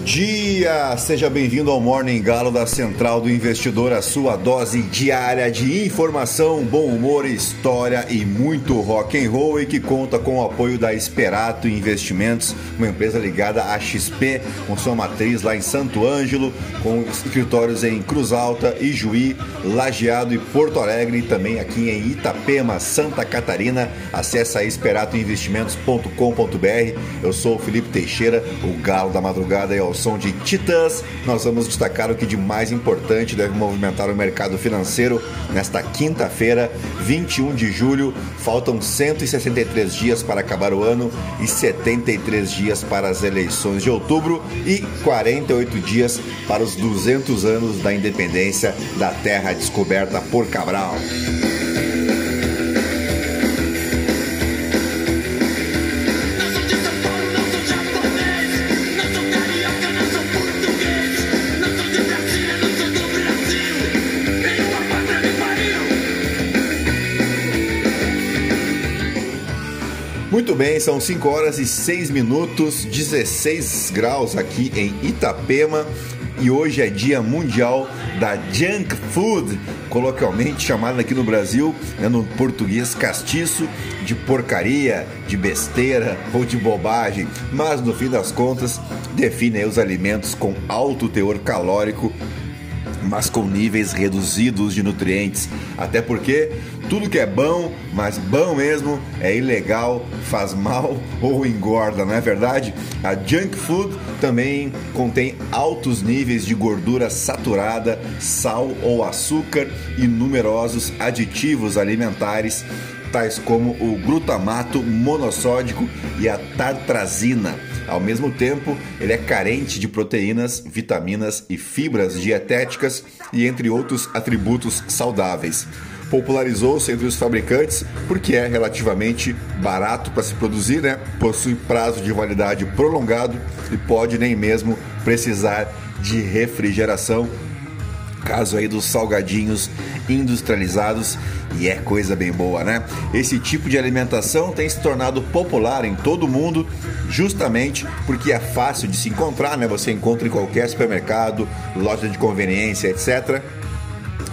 Bom dia! Seja bem-vindo ao Morning Galo da Central do Investidor, a sua dose diária de informação, bom humor, história e muito rock and roll e que conta com o apoio da Esperato Investimentos, uma empresa ligada à XP, com sua matriz lá em Santo Ângelo, com escritórios em Cruz Alta, Ijuí, Lajeado e Porto Alegre e também aqui em Itapema, Santa Catarina. Acesse esperatoinvestimentos.com.br. Eu sou o Felipe Teixeira, o Galo da madrugada e ao som de Titãs, nós vamos destacar o que de mais importante deve movimentar o mercado financeiro nesta quinta-feira, 21 de julho. Faltam 163 dias para acabar o ano e 73 dias para as eleições de outubro e 48 dias para os 200 anos da independência da terra descoberta por Cabral. São 5 horas e 6 minutos, 16 graus aqui em Itapema. E hoje é Dia Mundial da Junk Food, coloquialmente chamada aqui no Brasil, né, no português castiço, de porcaria, de besteira ou de bobagem, mas no fim das contas define os alimentos com alto teor calórico mas com níveis reduzidos de nutrientes. Até porque tudo que é bom, mas bom mesmo, é ilegal, faz mal ou engorda, não é verdade? A junk food também contém altos níveis de gordura saturada, sal ou açúcar e numerosos aditivos alimentares tais como o glutamato monossódico e a tartrazina. Ao mesmo tempo, ele é carente de proteínas, vitaminas e fibras dietéticas e entre outros atributos saudáveis. Popularizou-se entre os fabricantes porque é relativamente barato para se produzir, né? possui prazo de validade prolongado e pode nem mesmo precisar de refrigeração caso aí dos salgadinhos industrializados e é coisa bem boa, né? Esse tipo de alimentação tem se tornado popular em todo o mundo, justamente porque é fácil de se encontrar, né? Você encontra em qualquer supermercado, loja de conveniência, etc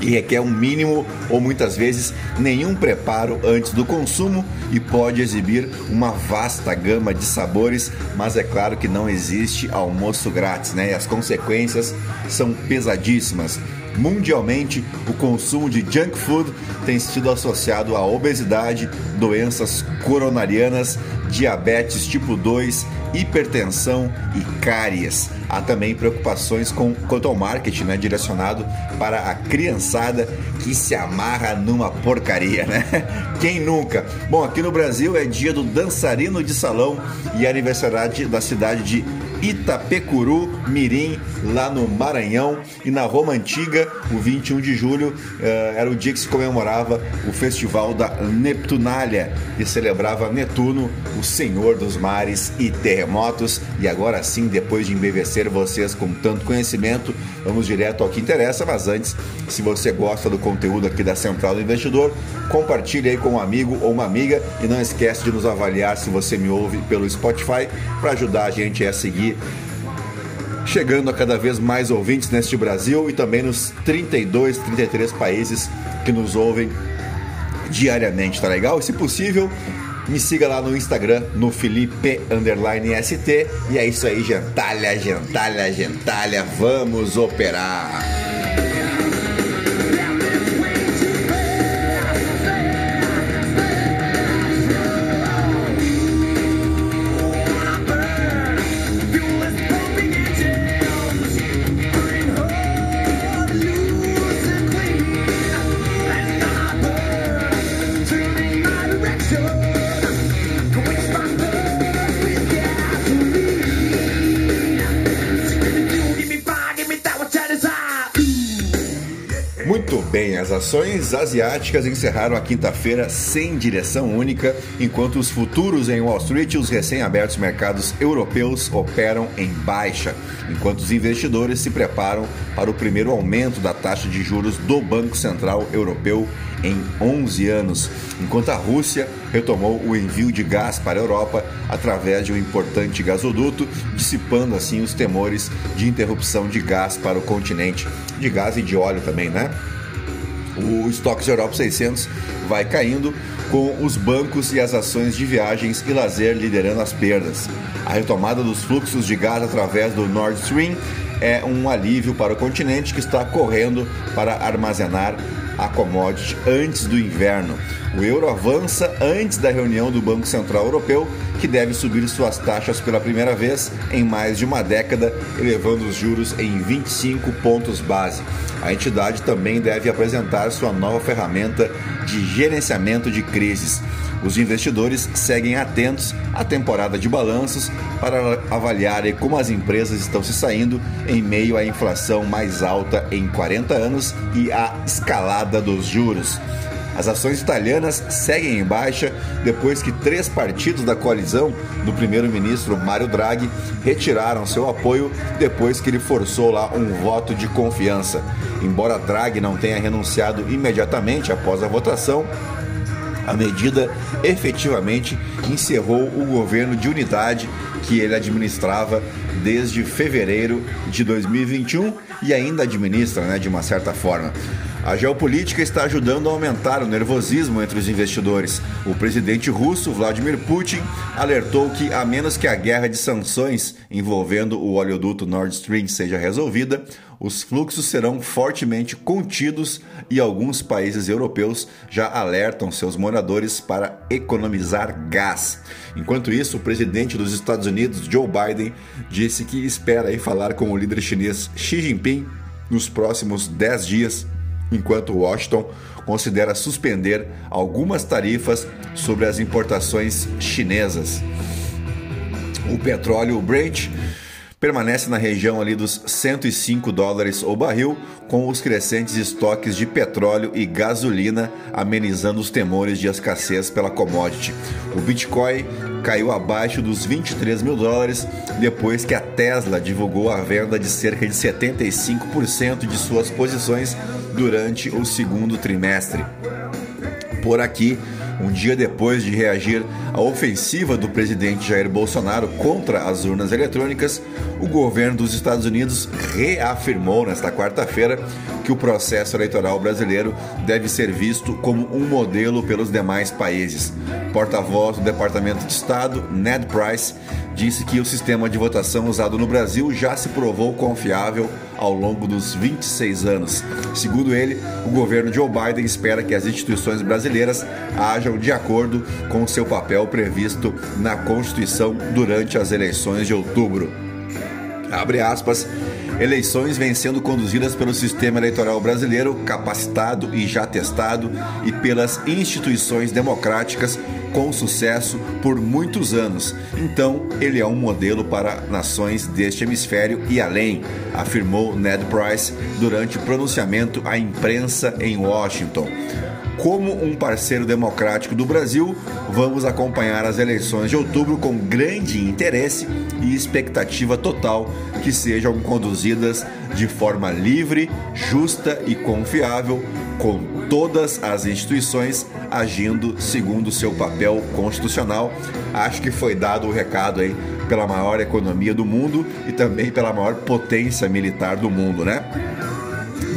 e requer um mínimo ou muitas vezes nenhum preparo antes do consumo e pode exibir uma vasta gama de sabores, mas é claro que não existe almoço grátis, né? E as consequências são pesadíssimas. Mundialmente, o consumo de junk food tem sido associado à obesidade, doenças coronarianas, diabetes tipo 2, hipertensão e cáries. Há também preocupações com, quanto ao marketing né, direcionado para a criançada que se amarra numa porcaria, né? Quem nunca? Bom, aqui no Brasil é dia do dançarino de salão e aniversário da cidade de Itapecuru Mirim, lá no Maranhão. E na Roma Antiga, o 21 de julho, eh, era o dia que se comemorava o festival da Neptunália e celebrava Netuno, o senhor dos mares e terremotos. E agora sim, depois de embevecer vocês com tanto conhecimento, vamos direto ao que interessa. Mas antes, se você gosta do conteúdo aqui da Central do Investidor, compartilhe aí com um amigo ou uma amiga e não esquece de nos avaliar se você me ouve pelo Spotify para ajudar a gente a seguir chegando a cada vez mais ouvintes neste Brasil e também nos 32, 33 países que nos ouvem diariamente, tá legal? E se possível, me siga lá no Instagram, no Felipe ST. E é isso aí, gentalha, gentalha, gentalha. Vamos operar! As ações asiáticas encerraram a quinta-feira sem direção única, enquanto os futuros em Wall Street e os recém-abertos mercados europeus operam em baixa, enquanto os investidores se preparam para o primeiro aumento da taxa de juros do Banco Central Europeu em 11 anos, enquanto a Rússia retomou o envio de gás para a Europa através de um importante gasoduto, dissipando assim os temores de interrupção de gás para o continente, de gás e de óleo também, né? O estoque Europa 600 vai caindo com os bancos e as ações de viagens e lazer liderando as perdas. A retomada dos fluxos de gás através do Nord Stream é um alívio para o continente que está correndo para armazenar a commodity antes do inverno. O euro avança antes da reunião do Banco Central Europeu, que deve subir suas taxas pela primeira vez em mais de uma década, elevando os juros em 25 pontos base. A entidade também deve apresentar sua nova ferramenta de gerenciamento de crises. Os investidores seguem atentos à temporada de balanços para avaliar como as empresas estão se saindo em meio à inflação mais alta em 40 anos e à escalada dos juros. As ações italianas seguem em baixa depois que três partidos da coalizão do primeiro-ministro Mário Draghi retiraram seu apoio depois que ele forçou lá um voto de confiança. Embora Draghi não tenha renunciado imediatamente após a votação, a medida efetivamente encerrou o governo de unidade que ele administrava desde fevereiro de 2021 e ainda administra, né, de uma certa forma. A geopolítica está ajudando a aumentar o nervosismo entre os investidores. O presidente russo Vladimir Putin alertou que, a menos que a guerra de sanções envolvendo o oleoduto Nord Stream seja resolvida, os fluxos serão fortemente contidos e alguns países europeus já alertam seus moradores para economizar gás. Enquanto isso, o presidente dos Estados Unidos, Joe Biden, disse que espera falar com o líder chinês Xi Jinping nos próximos 10 dias enquanto Washington considera suspender algumas tarifas sobre as importações chinesas. O petróleo Brent permanece na região ali dos 105 dólares o barril, com os crescentes estoques de petróleo e gasolina amenizando os temores de escassez pela commodity. O Bitcoin caiu abaixo dos 23 mil dólares depois que a Tesla divulgou a venda de cerca de 75% de suas posições durante o segundo trimestre. Por aqui, um dia depois de reagir à ofensiva do presidente Jair Bolsonaro contra as urnas eletrônicas, o governo dos Estados Unidos reafirmou nesta quarta-feira que o processo eleitoral brasileiro deve ser visto como um modelo pelos demais países. Porta-voz do Departamento de Estado, Ned Price, disse que o sistema de votação usado no Brasil já se provou confiável ao longo dos 26 anos. Segundo ele, o governo Joe Biden espera que as instituições brasileiras hajam de acordo com seu papel previsto na Constituição durante as eleições de outubro. Abre aspas. Eleições vêm sendo conduzidas pelo sistema eleitoral brasileiro, capacitado e já testado, e pelas instituições democráticas com sucesso por muitos anos. Então, ele é um modelo para nações deste hemisfério e além, afirmou Ned Price durante o pronunciamento à imprensa em Washington. Como um parceiro democrático do Brasil, vamos acompanhar as eleições de outubro com grande interesse e expectativa total que sejam conduzidas de forma livre, justa e confiável, com todas as instituições agindo segundo seu papel constitucional. Acho que foi dado o recado aí pela maior economia do mundo e também pela maior potência militar do mundo, né?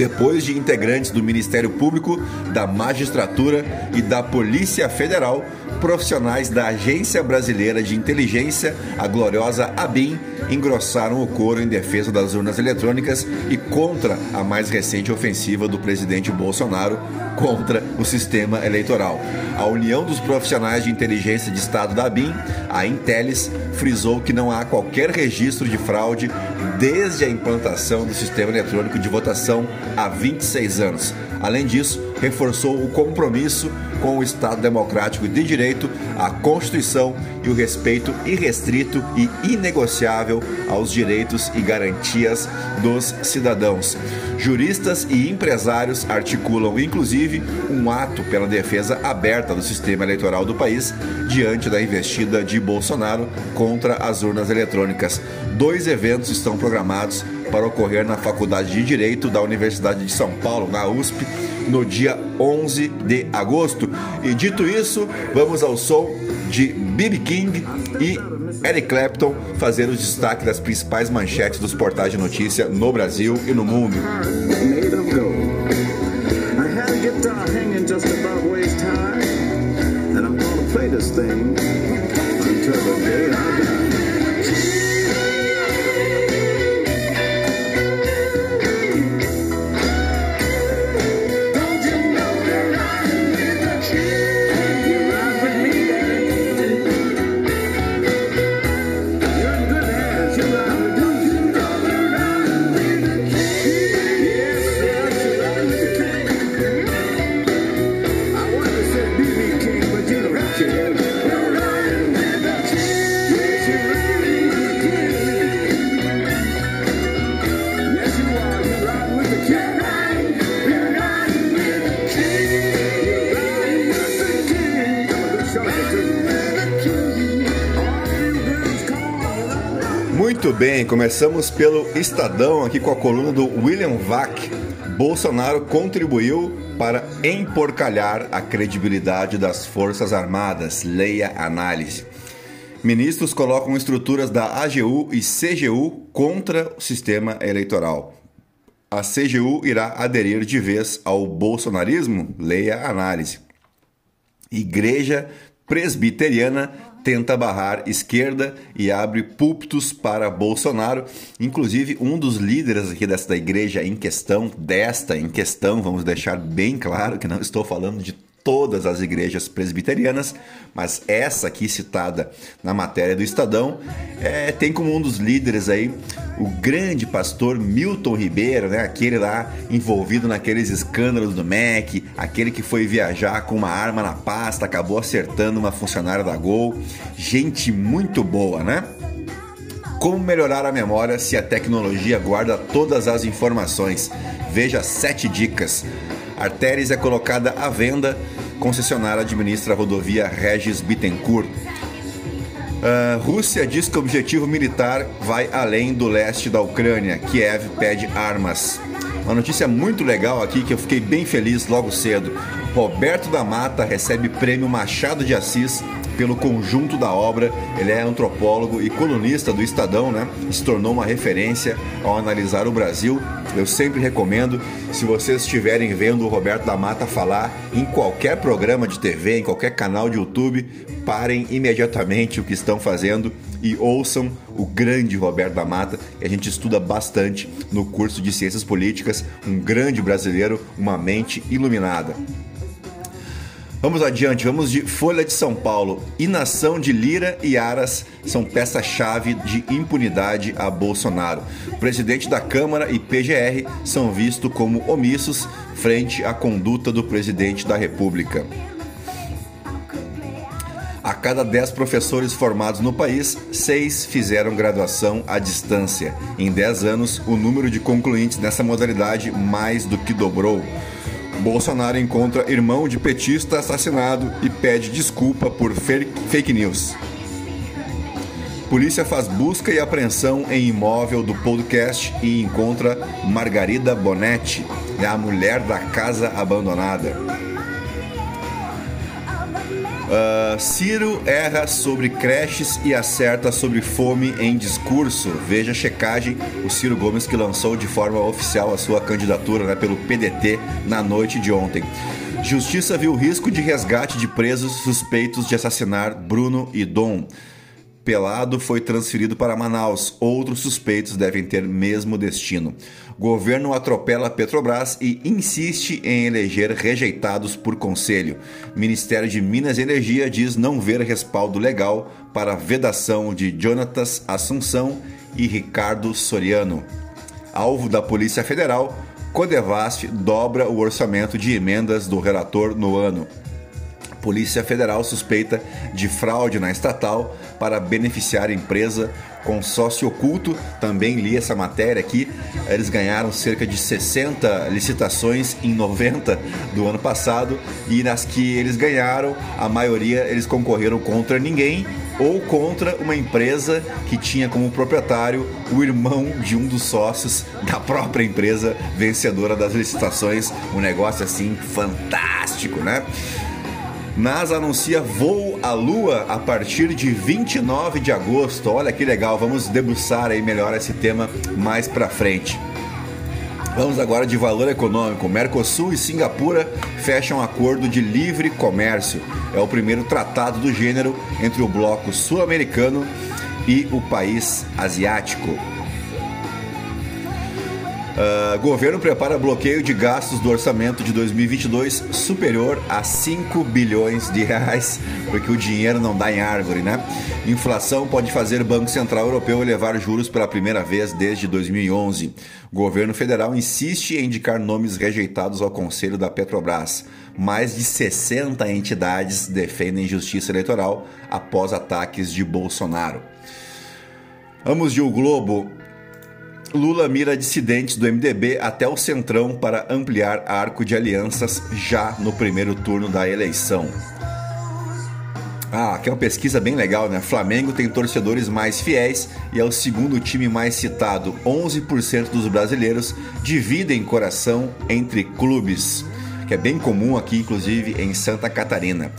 depois de integrantes do Ministério Público, da Magistratura e da Polícia Federal, profissionais da Agência Brasileira de Inteligência, a gloriosa ABIN, engrossaram o coro em defesa das urnas eletrônicas e contra a mais recente ofensiva do presidente Bolsonaro contra o sistema eleitoral. A União dos Profissionais de Inteligência de Estado da ABIN, a Intelis, frisou que não há qualquer registro de fraude desde a implantação do sistema eletrônico de votação há 26 anos. Além disso, reforçou o compromisso com o Estado democrático de direito, a Constituição e o respeito irrestrito e inegociável aos direitos e garantias dos cidadãos. Juristas e empresários articulam, inclusive, um ato pela defesa aberta do sistema eleitoral do país diante da investida de Bolsonaro contra as urnas eletrônicas. Dois eventos estão programados para ocorrer na Faculdade de Direito da Universidade de São Paulo, na USP, no dia 11 de agosto. E dito isso, vamos ao som de B.B. King e Eric Clapton fazer os destaques das principais manchetes dos portais de notícia no Brasil e no mundo. Começamos pelo Estadão aqui com a coluna do William Vac. Bolsonaro contribuiu para emporcalhar a credibilidade das Forças Armadas. Leia análise. Ministros colocam estruturas da AGU e CGU contra o sistema eleitoral. A CGU irá aderir de vez ao bolsonarismo? Leia análise. Igreja Presbiteriana tenta barrar esquerda e abre púlpitos para Bolsonaro. Inclusive, um dos líderes aqui desta igreja em questão, desta em questão, vamos deixar bem claro que não estou falando de todas as igrejas presbiterianas, mas essa aqui citada na matéria do Estadão é, tem como um dos líderes aí o grande pastor Milton Ribeiro, né? aquele lá envolvido naqueles escândalos do MEC, aquele que foi viajar com uma arma na pasta, acabou acertando uma funcionária da Gol. Gente muito boa, né? Como melhorar a memória se a tecnologia guarda todas as informações? Veja sete dicas. Artéries é colocada à venda, concessionária administra a rodovia Regis Bittencourt. Uh, Rússia diz que o objetivo militar vai além do leste da Ucrânia. Kiev pede armas. Uma notícia muito legal aqui que eu fiquei bem feliz logo cedo. Roberto da Mata recebe prêmio Machado de Assis pelo conjunto da obra. Ele é antropólogo e colunista do Estadão, né? Se tornou uma referência ao analisar o Brasil. Eu sempre recomendo, se vocês estiverem vendo o Roberto da Mata falar em qualquer programa de TV, em qualquer canal de YouTube, parem imediatamente o que estão fazendo e ouçam o grande Roberto da Mata, que a gente estuda bastante no curso de Ciências Políticas, um grande brasileiro, uma mente iluminada. Vamos adiante, vamos de Folha de São Paulo. Inação de Lira e Aras são peça-chave de impunidade a Bolsonaro. Presidente da Câmara e PGR são vistos como omissos frente à conduta do presidente da República. A cada 10 professores formados no país, 6 fizeram graduação à distância. Em 10 anos, o número de concluintes nessa modalidade mais do que dobrou. Bolsonaro encontra irmão de petista assassinado e pede desculpa por fake news. Polícia faz busca e apreensão em imóvel do podcast e encontra Margarida Bonetti, é a mulher da casa abandonada. Uh, Ciro erra sobre creches e acerta sobre fome em discurso. Veja a checagem, o Ciro Gomes que lançou de forma oficial a sua candidatura né, pelo PDT na noite de ontem. Justiça viu risco de resgate de presos suspeitos de assassinar Bruno e Dom. Pelado foi transferido para Manaus. Outros suspeitos devem ter mesmo destino. Governo atropela Petrobras e insiste em eleger rejeitados por conselho. Ministério de Minas e Energia diz não ver respaldo legal para vedação de Jonatas Assunção e Ricardo Soriano. Alvo da Polícia Federal, Codevasf dobra o orçamento de emendas do relator no ano. Polícia Federal suspeita de fraude na estatal para beneficiar a empresa com sócio oculto. Também li essa matéria aqui. Eles ganharam cerca de 60 licitações em 90 do ano passado e nas que eles ganharam, a maioria eles concorreram contra ninguém ou contra uma empresa que tinha como proprietário o irmão de um dos sócios da própria empresa vencedora das licitações. Um negócio assim fantástico, né? NASA anuncia voo à Lua a partir de 29 de agosto. Olha que legal, vamos debruçar aí melhor esse tema mais para frente. Vamos agora de valor econômico. Mercosul e Singapura fecham acordo de livre comércio. É o primeiro tratado do gênero entre o bloco sul-americano e o país asiático. Uh, governo prepara bloqueio de gastos do orçamento de 2022 superior a 5 bilhões de reais, porque o dinheiro não dá em árvore, né? Inflação pode fazer Banco Central Europeu elevar juros pela primeira vez desde 2011. governo federal insiste em indicar nomes rejeitados ao Conselho da Petrobras. Mais de 60 entidades defendem justiça eleitoral após ataques de Bolsonaro. Vamos de O Globo. Lula mira dissidentes do MDB até o Centrão para ampliar arco de alianças já no primeiro turno da eleição. Ah, aqui é uma pesquisa bem legal, né? Flamengo tem torcedores mais fiéis e é o segundo time mais citado. 11% dos brasileiros dividem coração entre clubes, que é bem comum aqui, inclusive em Santa Catarina.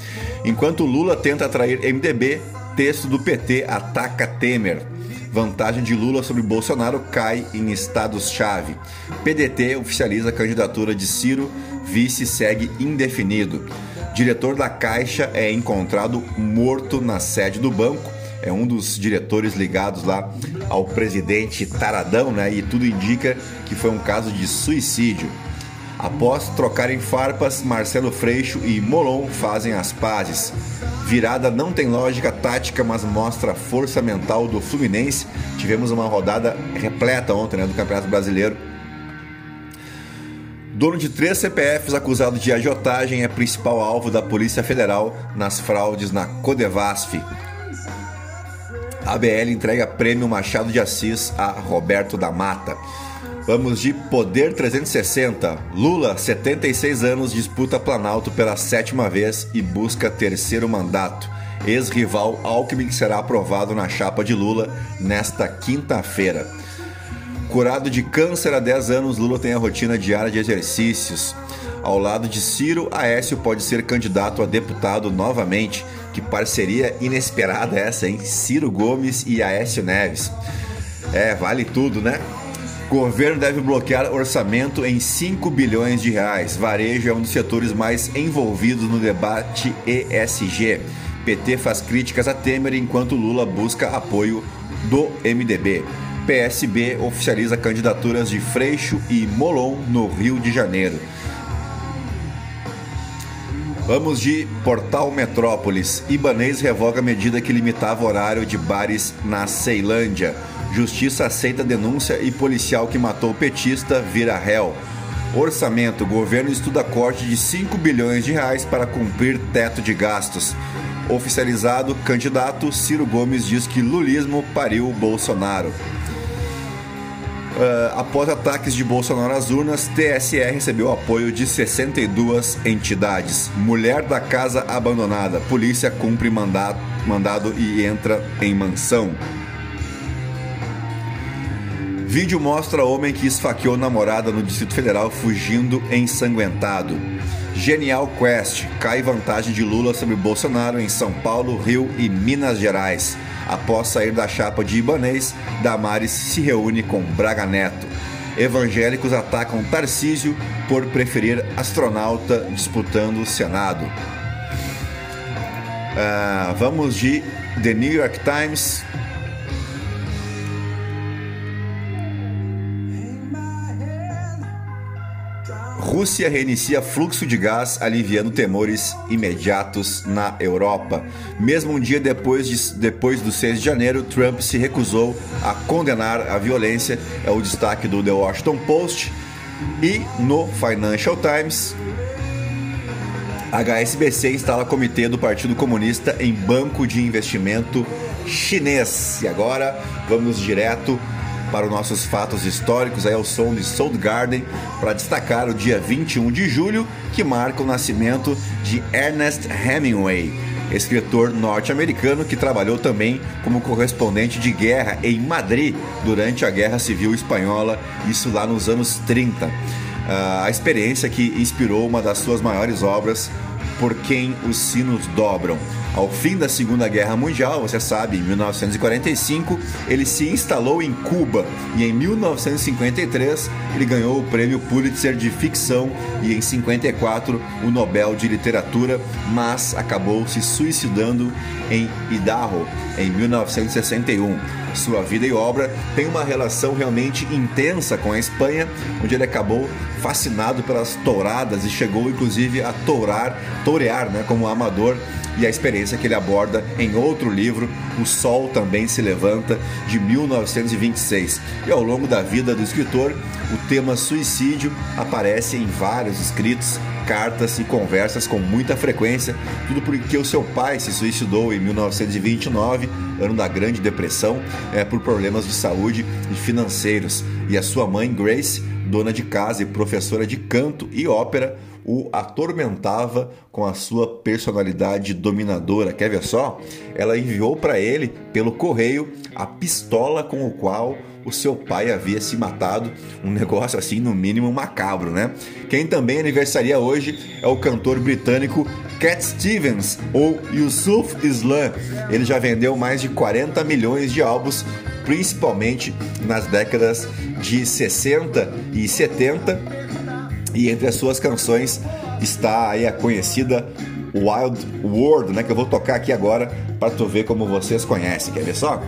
Enquanto Lula tenta atrair MDB, texto do PT ataca Temer. Vantagem de Lula sobre Bolsonaro cai em estados-chave. PDT oficializa a candidatura de Ciro, vice segue indefinido. Diretor da Caixa é encontrado morto na sede do banco. É um dos diretores ligados lá ao presidente Taradão, né? E tudo indica que foi um caso de suicídio. Após trocarem farpas, Marcelo Freixo e Molon fazem as pazes. Virada não tem lógica tática, mas mostra a força mental do Fluminense. Tivemos uma rodada repleta ontem né, do Campeonato Brasileiro. Dono de três CPFs acusado de agiotagem é principal alvo da Polícia Federal nas fraudes na Codevasf. A BL entrega prêmio Machado de Assis a Roberto da Mata. Vamos de Poder 360. Lula, 76 anos, disputa Planalto pela sétima vez e busca terceiro mandato. Ex-rival Alckmin será aprovado na chapa de Lula nesta quinta-feira. Curado de câncer há 10 anos, Lula tem a rotina diária de exercícios. Ao lado de Ciro, Aécio pode ser candidato a deputado novamente. Que parceria inesperada essa, hein? Ciro Gomes e Aécio Neves. É, vale tudo, né? Governo deve bloquear orçamento em 5 bilhões de reais. Varejo é um dos setores mais envolvidos no debate ESG. PT faz críticas a Temer enquanto Lula busca apoio do MDB. PSB oficializa candidaturas de Freixo e Molon no Rio de Janeiro. Vamos de Portal Metrópolis. Ibanês revoga medida que limitava o horário de bares na Ceilândia. Justiça aceita denúncia e policial que matou petista vira réu. Orçamento: governo estuda corte de 5 bilhões de reais para cumprir teto de gastos. Oficializado, candidato Ciro Gomes diz que lulismo pariu Bolsonaro. Uh, após ataques de Bolsonaro às urnas, TSE recebeu apoio de 62 entidades. Mulher da casa abandonada. Polícia cumpre mandado, mandado e entra em mansão. Vídeo mostra homem que esfaqueou namorada no Distrito Federal fugindo ensanguentado. Genial Quest cai vantagem de Lula sobre Bolsonaro em São Paulo, Rio e Minas Gerais. Após sair da chapa de Ibanês, Damares se reúne com Braga Neto. Evangélicos atacam Tarcísio por preferir astronauta disputando o Senado. Ah, vamos de The New York Times. Rússia reinicia fluxo de gás, aliviando temores imediatos na Europa. Mesmo um dia depois, de, depois do 6 de janeiro, Trump se recusou a condenar a violência. É o destaque do The Washington Post. E no Financial Times, HSBC instala comitê do Partido Comunista em banco de investimento chinês. E agora vamos direto para os nossos fatos históricos, aí ao som de Soul Garden, para destacar o dia 21 de julho, que marca o nascimento de Ernest Hemingway, escritor norte-americano que trabalhou também como correspondente de guerra em Madrid durante a Guerra Civil Espanhola, isso lá nos anos 30. Ah, a experiência que inspirou uma das suas maiores obras, Por Quem os Sinos Dobram. Ao fim da Segunda Guerra Mundial, você sabe, em 1945, ele se instalou em Cuba e em 1953 ele ganhou o prêmio Pulitzer de ficção e em 54 o Nobel de Literatura, mas acabou se suicidando em Idaho em 1961. Sua vida e obra têm uma relação realmente intensa com a Espanha, onde ele acabou fascinado pelas touradas e chegou inclusive a tourar, torear, né, como amador e a experiência que ele aborda em outro livro, O Sol Também Se Levanta, de 1926. E ao longo da vida do escritor, o tema suicídio aparece em vários escritos, cartas e conversas com muita frequência, tudo porque o seu pai se suicidou em 1929, ano da Grande Depressão, é, por problemas de saúde e financeiros, e a sua mãe Grace, dona de casa e professora de canto e ópera, o atormentava com a sua personalidade dominadora. Quer ver só? Ela enviou para ele, pelo correio, a pistola com o qual o seu pai havia se matado. Um negócio assim, no mínimo, macabro, né? Quem também aniversaria hoje é o cantor britânico Cat Stevens, ou Yusuf Islam. Ele já vendeu mais de 40 milhões de álbuns, principalmente nas décadas de 60 e 70 e entre as suas canções está aí a conhecida Wild World, né? Que eu vou tocar aqui agora para tu ver como vocês conhecem. Quer ver só?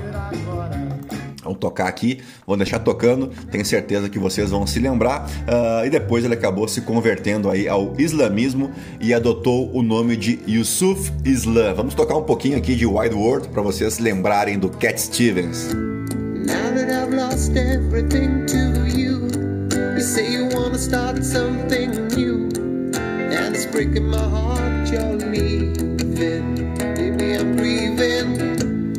Vamos tocar aqui, vou deixar tocando, tenho certeza que vocês vão se lembrar. Uh, e depois ele acabou se convertendo aí ao islamismo e adotou o nome de Yusuf Islam. Vamos tocar um pouquinho aqui de Wild World para vocês lembrarem do Cat Stevens. Now say you wanna start something new, and it's breaking my heart you're leaving. Maybe I'm grieving.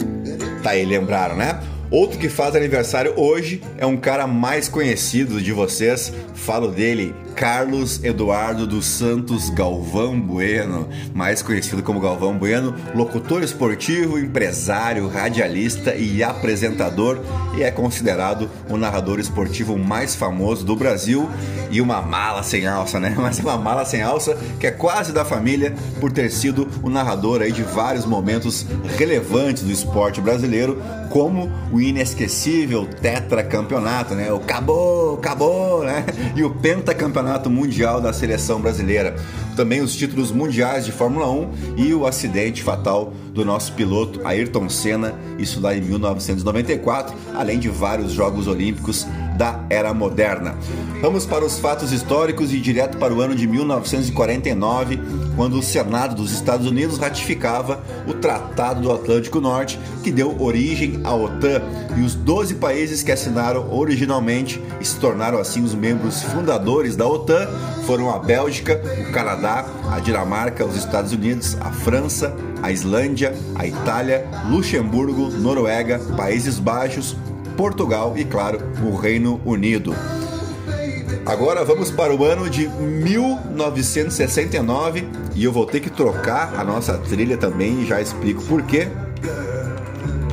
Tá aí, lembraram, né? Outro que faz aniversário hoje é um cara mais conhecido de vocês. Falo dele, Carlos Eduardo dos Santos Galvão Bueno, mais conhecido como Galvão Bueno, locutor esportivo, empresário, radialista e apresentador, e é considerado o narrador esportivo mais famoso do Brasil e uma mala sem alça, né? Mas uma mala sem alça que é quase da família por ter sido o narrador aí de vários momentos relevantes do esporte brasileiro, como o inesquecível tetracampeonato, né? O acabou, acabou, né? E o pentacampeonato Campeonato Mundial da Seleção Brasileira, também os títulos mundiais de Fórmula 1 e o acidente fatal do nosso piloto Ayrton Senna, isso lá em 1994, além de vários Jogos Olímpicos da era moderna. Vamos para os fatos históricos e direto para o ano de 1949, quando o Senado dos Estados Unidos ratificava o Tratado do Atlântico Norte, que deu origem à OTAN, e os 12 países que assinaram originalmente e se tornaram assim os membros fundadores da OTAN foram a Bélgica, o Canadá, a Dinamarca, os Estados Unidos, a França, a Islândia, a Itália, Luxemburgo, Noruega, Países Baixos, Portugal e, claro, o Reino Unido. Agora vamos para o ano de 1969 e eu vou ter que trocar a nossa trilha também e já explico por quê.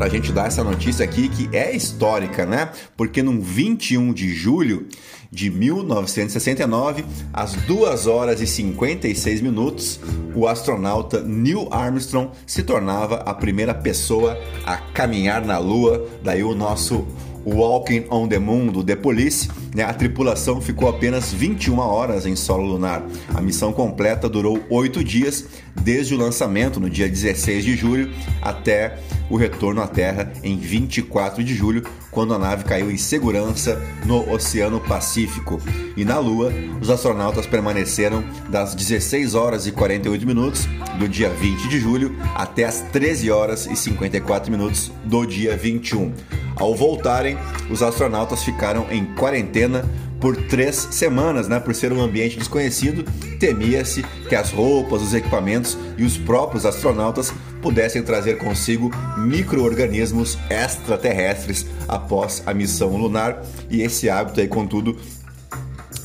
Pra gente dar essa notícia aqui que é histórica, né? Porque no 21 de julho de 1969, às 2 horas e 56 minutos, o astronauta Neil Armstrong se tornava a primeira pessoa a caminhar na Lua. Daí o nosso Walking on the Moon do The Police, né, a tripulação ficou apenas 21 horas em solo lunar. A missão completa durou 8 dias, desde o lançamento no dia 16 de julho até o retorno à Terra em 24 de julho, quando a nave caiu em segurança no Oceano Pacífico. E na Lua, os astronautas permaneceram das 16 horas e 48 minutos do dia 20 de julho até as 13 horas e 54 minutos do dia 21. Ao voltarem, os astronautas ficaram em quarentena por três semanas, né? Por ser um ambiente desconhecido, temia-se que as roupas, os equipamentos e os próprios astronautas pudessem trazer consigo micro-organismos extraterrestres após a missão lunar. E esse hábito aí, contudo,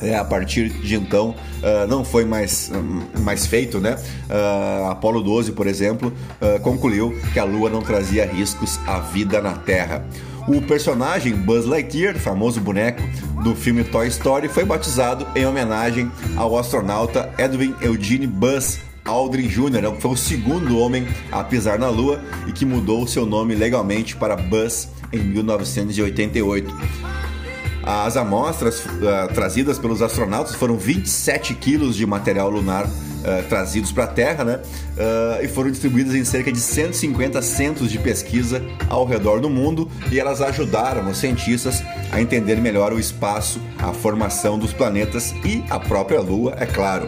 é, a partir de então uh, não foi mais, um, mais feito, né? Uh, Apolo 12, por exemplo, uh, concluiu que a Lua não trazia riscos à vida na Terra. O personagem Buzz Lightyear, famoso boneco do filme Toy Story, foi batizado em homenagem ao astronauta Edwin Eugene Buzz Aldrin Jr., né? foi o segundo homem a pisar na Lua e que mudou seu nome legalmente para Buzz em 1988. As amostras uh, trazidas pelos astronautas foram 27 quilos de material lunar uh, trazidos para a Terra, né? Uh, e foram distribuídas em cerca de 150 centros de pesquisa ao redor do mundo e elas ajudaram os cientistas a entender melhor o espaço, a formação dos planetas e a própria Lua, é claro.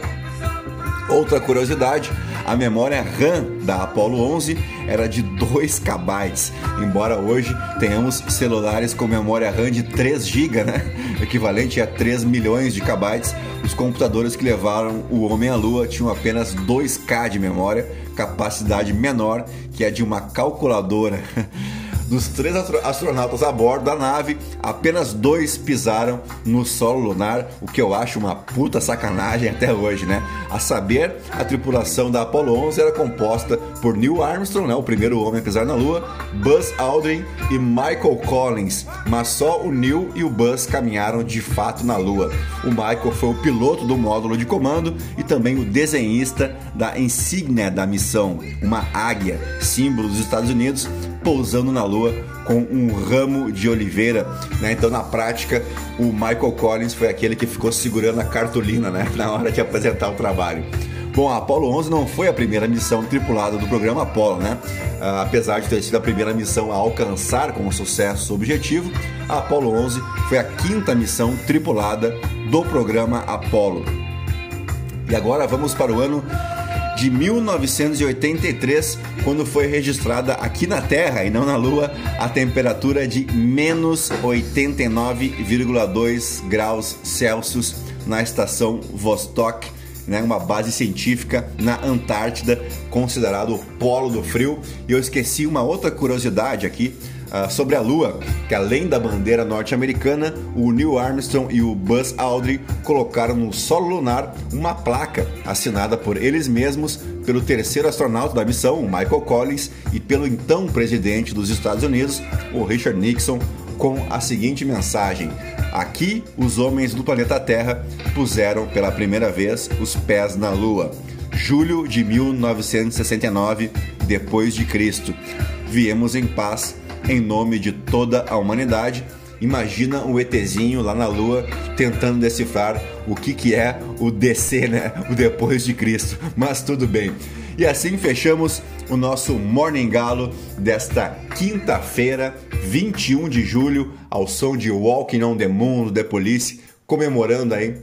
Outra curiosidade, a memória RAM da Apollo 11 era de 2 KB, embora hoje tenhamos celulares com memória RAM de 3 GB, né? equivalente a 3 milhões de KB. Os computadores que levaram o homem à lua tinham apenas 2K de memória, capacidade menor que a de uma calculadora. Dos três astronautas a bordo da nave, apenas dois pisaram no solo lunar, o que eu acho uma puta sacanagem até hoje, né? A saber, a tripulação da Apollo 11 era composta por Neil Armstrong, né, o primeiro homem a pisar na Lua, Buzz Aldrin e Michael Collins, mas só o Neil e o Buzz caminharam de fato na Lua. O Michael foi o piloto do módulo de comando e também o desenhista da insígnia da missão, uma águia, símbolo dos Estados Unidos, pousando na Lua com um ramo de oliveira. Né? Então, na prática, o Michael Collins foi aquele que ficou segurando a cartolina né? na hora de apresentar o trabalho. Bom, a Apollo 11 não foi a primeira missão tripulada do programa Apollo, né? Uh, apesar de ter sido a primeira missão a alcançar com sucesso o objetivo, a Apollo 11 foi a quinta missão tripulada do programa Apollo. E agora vamos para o ano de 1983, quando foi registrada aqui na Terra e não na Lua a temperatura de menos 89,2 graus Celsius na estação Vostok, né, uma base científica na Antártida, considerado o polo do frio. E eu esqueci uma outra curiosidade aqui uh, sobre a Lua, que além da bandeira norte-americana, o Neil Armstrong e o Buzz Aldrin colocaram no solo lunar uma placa assinada por eles mesmos, pelo terceiro astronauta da missão, Michael Collins, e pelo então presidente dos Estados Unidos, o Richard Nixon, com a seguinte mensagem: Aqui, os homens do planeta Terra puseram pela primeira vez os pés na Lua. Julho de 1969, depois de Cristo. Viemos em paz em nome de toda a humanidade. Imagina o ETzinho lá na Lua tentando decifrar o que, que é o DC, né? O depois de Cristo. Mas tudo bem. E assim fechamos o nosso Morning Galo desta quinta-feira, 21 de julho, ao som de Walking on the Moon The Police, comemorando aí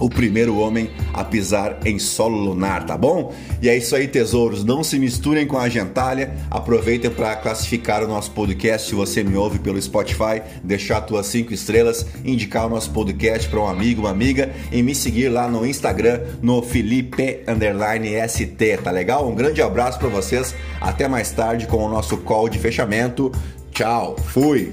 o primeiro homem a pisar em solo lunar, tá bom? E é isso aí, tesouros. Não se misturem com a gentalha. Aproveitem para classificar o nosso podcast. Se você me ouve pelo Spotify, deixar tuas cinco estrelas, indicar o nosso podcast para um amigo, uma amiga e me seguir lá no Instagram no Felipe ST, tá legal? Um grande abraço para vocês. Até mais tarde com o nosso call de fechamento. Tchau. Fui.